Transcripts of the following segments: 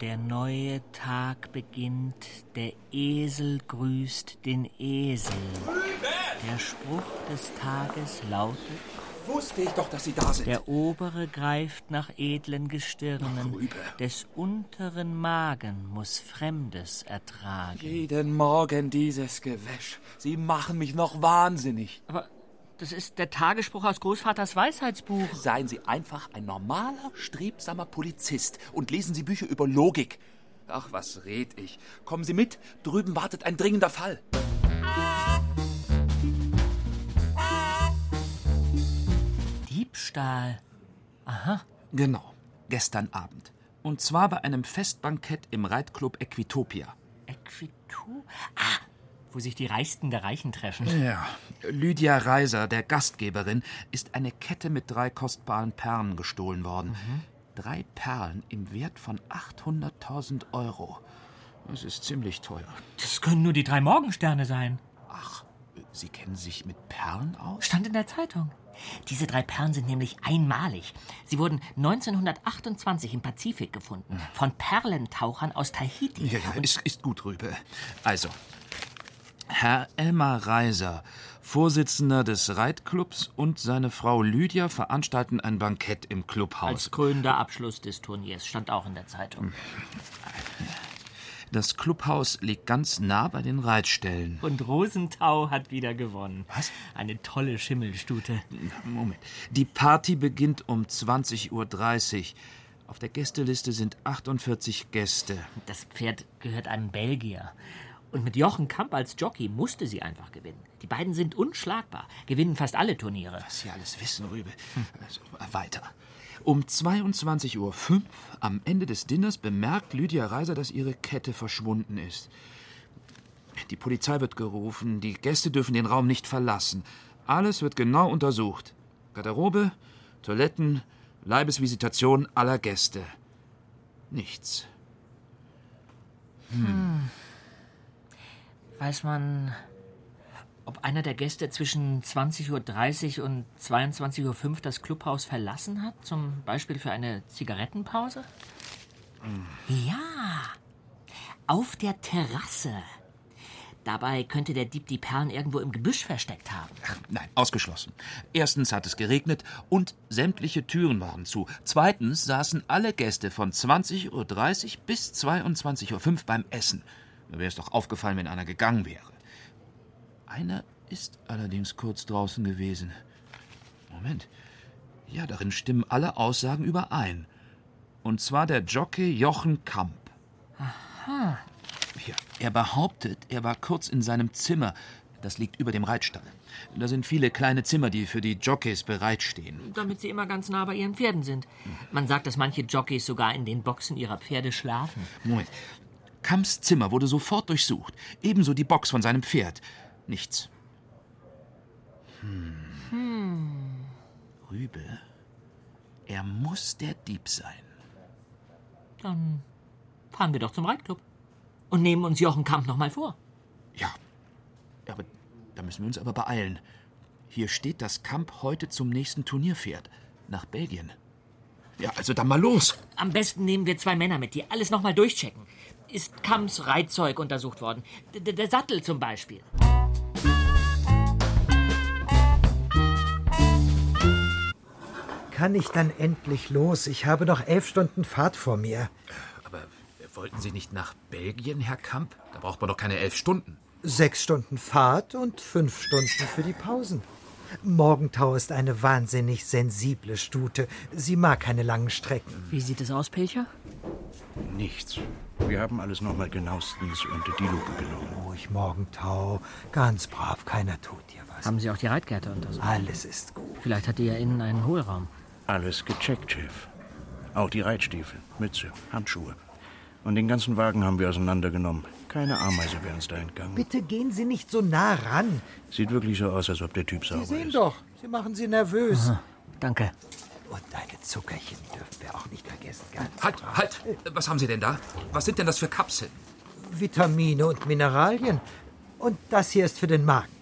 Der neue Tag beginnt, der Esel grüßt den Esel. Der Spruch des Tages lautet, Wusste ich doch, dass Sie da sind. der obere greift nach edlen Gestirnen, des unteren Magen muss Fremdes ertragen. Jeden Morgen dieses Gewäsch. Sie machen mich noch wahnsinnig. Aber das ist der Tagesspruch aus Großvaters Weisheitsbuch. Seien Sie einfach ein normaler, strebsamer Polizist und lesen Sie Bücher über Logik. Ach, was red ich? Kommen Sie mit, drüben wartet ein dringender Fall. Diebstahl. Aha. Genau, gestern Abend. Und zwar bei einem Festbankett im Reitclub Equitopia. Equitu? Ah, wo sich die Reichsten der Reichen treffen. Ja. Lydia Reiser, der Gastgeberin, ist eine Kette mit drei kostbaren Perlen gestohlen worden. Drei Perlen im Wert von 800.000 Euro. Das ist ziemlich teuer. Das können nur die drei Morgensterne sein. Ach, Sie kennen sich mit Perlen aus? Stand in der Zeitung. Diese drei Perlen sind nämlich einmalig. Sie wurden 1928 im Pazifik gefunden. Von Perlentauchern aus Tahiti. Ja, ja, ist, ist gut, Rübe. Also, Herr Elmar Reiser, Vorsitzender des Reitclubs und seine Frau Lydia veranstalten ein Bankett im Als Clubhaus. krönender Abschluss des Turniers. Stand auch in der Zeitung. Das Clubhaus liegt ganz nah bei den Reitstellen. Und Rosenthau hat wieder gewonnen. Was? Eine tolle Schimmelstute. Moment. Die Party beginnt um 20.30 Uhr. Auf der Gästeliste sind 48 Gäste. Das Pferd gehört einem Belgier. Und mit Jochen Kamp als Jockey musste sie einfach gewinnen. Die beiden sind unschlagbar, gewinnen fast alle Turniere. Was Sie alles wissen, Rübe. Also, weiter. Um 22.05 Uhr am Ende des Dinners bemerkt Lydia Reiser, dass ihre Kette verschwunden ist. Die Polizei wird gerufen, die Gäste dürfen den Raum nicht verlassen. Alles wird genau untersucht. Garderobe, Toiletten, Leibesvisitation aller Gäste. Nichts. Weiß man, ob einer der Gäste zwischen 20.30 Uhr und 22.05 Uhr das Clubhaus verlassen hat? Zum Beispiel für eine Zigarettenpause? Ja, auf der Terrasse. Dabei könnte der Dieb die Perlen irgendwo im Gebüsch versteckt haben. Nein, ausgeschlossen. Erstens hat es geregnet und sämtliche Türen waren zu. Zweitens saßen alle Gäste von 20.30 Uhr bis 22.05 Uhr beim Essen. Da wäre es doch aufgefallen, wenn einer gegangen wäre. Einer ist allerdings kurz draußen gewesen. Moment. Ja, darin stimmen alle Aussagen überein. Und zwar der Jockey Jochen Kamp. Aha. Ja, er behauptet, er war kurz in seinem Zimmer. Das liegt über dem Reitstall. Da sind viele kleine Zimmer, die für die Jockeys bereitstehen. Damit sie immer ganz nah bei ihren Pferden sind. Man sagt, dass manche Jockeys sogar in den Boxen ihrer Pferde schlafen. Moment. Kamps Zimmer wurde sofort durchsucht. Ebenso die Box von seinem Pferd. Nichts. Hm. Rübe. Er muss der Dieb sein. Dann fahren wir doch zum Reitclub. Und nehmen uns Jochen Kamp noch mal vor. Ja. Ja, aber da müssen wir uns aber beeilen. Hier steht, dass Kamp heute zum nächsten Turnier fährt. Nach Belgien. Ja, also dann mal los. Am besten nehmen wir zwei Männer mit, die alles noch mal durchchecken. Ist Kamps Reitzeug untersucht worden? D -d- der Sattel zum Beispiel. Kann ich dann endlich los? Ich habe noch elf Stunden Fahrt vor mir. Aber wollten Sie nicht nach Belgien, Herr Kamp? Da braucht man doch keine elf Stunden. Sechs Stunden Fahrt und fünf Stunden für die Pausen. Morgentau ist eine wahnsinnig sensible Stute. Sie mag keine langen Strecken. Wie sieht es aus, Pilcher? Nichts. Wir haben alles nochmal genauestens unter die Lupe genommen. Ruhig, Morgentau. Ganz brav, keiner tut dir was. Haben Sie auch die Reitgärte untersucht? Alles ist gut. Vielleicht hat die ja innen einen Hohlraum. Alles gecheckt, Chef. Auch die Reitstiefel, Mütze, Handschuhe. Und den ganzen Wagen haben wir auseinandergenommen. Keine Ameise wäre uns da entgangen. Bitte gehen Sie nicht so nah ran. Sieht wirklich so aus, als ob der Typ sauber Sie sehen ist. doch, Sie machen Sie nervös. Danke. Und deine Zuckerchen dürfen wir auch nicht vergessen. Ganz Halt, halt! Was haben Sie denn da? Was sind denn das für Kapseln? Vitamine und Mineralien. Und das hier ist für den Magen.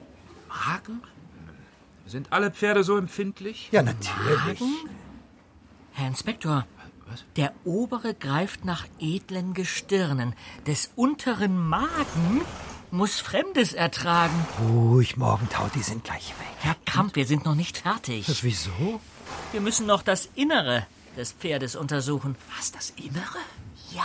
Magen? Sind alle Pferde so empfindlich? Ja, natürlich. Herr Inspektor, der obere greift nach edlen Gestirnen. Des unteren Magen muss Fremdes ertragen. Ruhig, Morgentau, die sind gleich weg. Herr Kamp, wir sind noch nicht fertig. Wieso? Wir müssen noch das Innere des Pferdes untersuchen. Was, das Innere? Ja,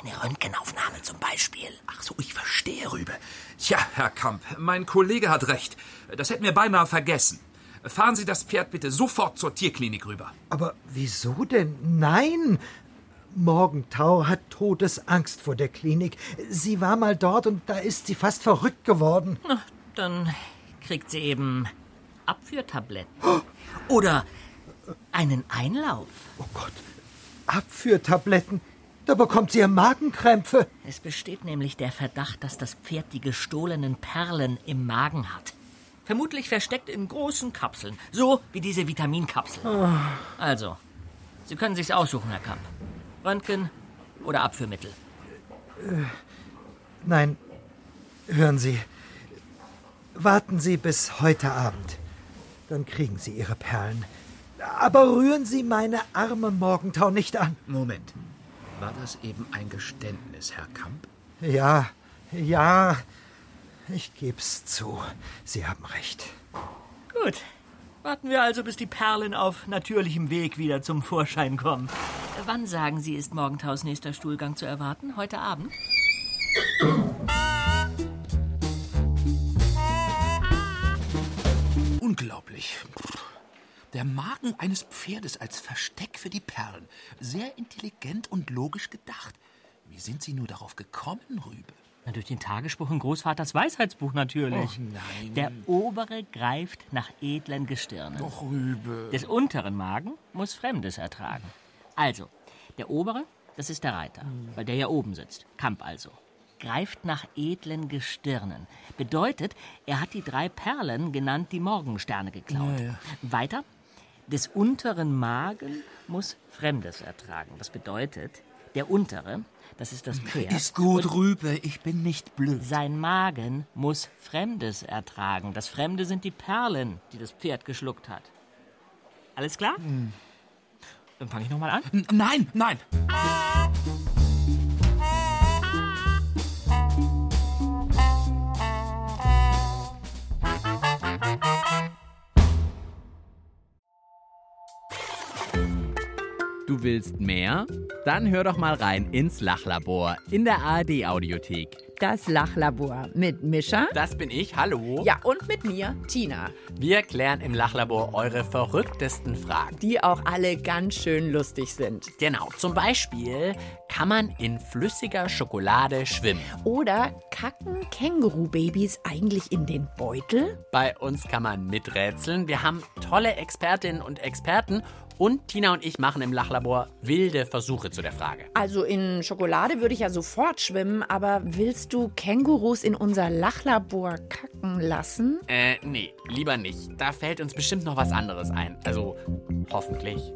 eine Röntgenaufnahme zum Beispiel. Ach so, ich verstehe, Rübe. Tja, Herr Kamp, mein Kollege hat recht. Das hätten wir beinahe vergessen. Fahren Sie das Pferd bitte sofort zur Tierklinik rüber. Aber wieso denn? Nein! Morgentau hat Todesangst vor der Klinik. Sie war mal dort und da ist sie fast verrückt geworden. Na, dann kriegt sie eben Abführtabletten. Oder einen Einlauf. Oh Gott, Abführtabletten. Da bekommt sie ja Magenkrämpfe. Es besteht nämlich der Verdacht, dass das Pferd die gestohlenen Perlen im Magen hat. Vermutlich versteckt in großen Kapseln, so wie diese Vitaminkapseln. Also, Sie können sich's aussuchen, Herr Kamp. Röntgen oder Abführmittel. Nein, hören Sie. Warten Sie bis heute Abend. Dann kriegen Sie Ihre Perlen. Aber rühren Sie meine arme Morgentau nicht an. Moment. War das eben ein Geständnis, Herr Kamp? Ja, ja, ich geb's zu. Sie haben recht. Gut. Warten wir also, bis die Perlen auf natürlichem Weg wieder zum Vorschein kommen. Wann sagen Sie, ist Morgentaus nächster Stuhlgang zu erwarten? Heute Abend? Unglaublich. Der Magen eines Pferdes als Versteck für die Perlen. Sehr intelligent und logisch gedacht. Wie sind Sie nur darauf gekommen, Rübe? Na, durch den Tagesspruch in Großvaters Weisheitsbuch natürlich. Nein. Der obere greift nach edlen Gestirnen. Doch, Rübe. Des unteren Magen muss Fremdes ertragen. Also, der obere, das ist der Reiter, weil der ja oben sitzt. Kamp also. Greift nach edlen Gestirnen. Bedeutet, er hat die drei Perlen, genannt die Morgensterne, geklaut. Weiter, des unteren Magen muss Fremdes ertragen. Das bedeutet, der untere, das ist das Pferd. Ist gut, und Rübe. Ich bin nicht blöd. sein Magen muss Fremdes ertragen. Das Fremde sind die Perlen, die das Pferd geschluckt hat. Alles klar? Dann fange ich nochmal an. N- Nein, nein. Du willst mehr? Dann hör doch mal rein ins Lachlabor in der ARD Audiothek. Das Lachlabor mit Mischa. Das bin ich, hallo. Ja, und mit mir, Tina. Wir klären im Lachlabor eure verrücktesten Fragen. Die auch alle ganz schön lustig sind. Genau, zum Beispiel, kann man in flüssiger Schokolade schwimmen? Oder kacken Kängurubabys eigentlich in den Beutel? Bei uns kann man miträtseln. Wir haben tolle Expertinnen und Experten und Tina und ich machen im Lachlabor wilde Versuche zu der Frage. Also in Schokolade würde ich ja sofort schwimmen, aber willst du Kängurus in unser Lachlabor kacken lassen? Äh, nee, lieber nicht. Da fällt uns bestimmt noch was anderes ein. Also, hoffentlich.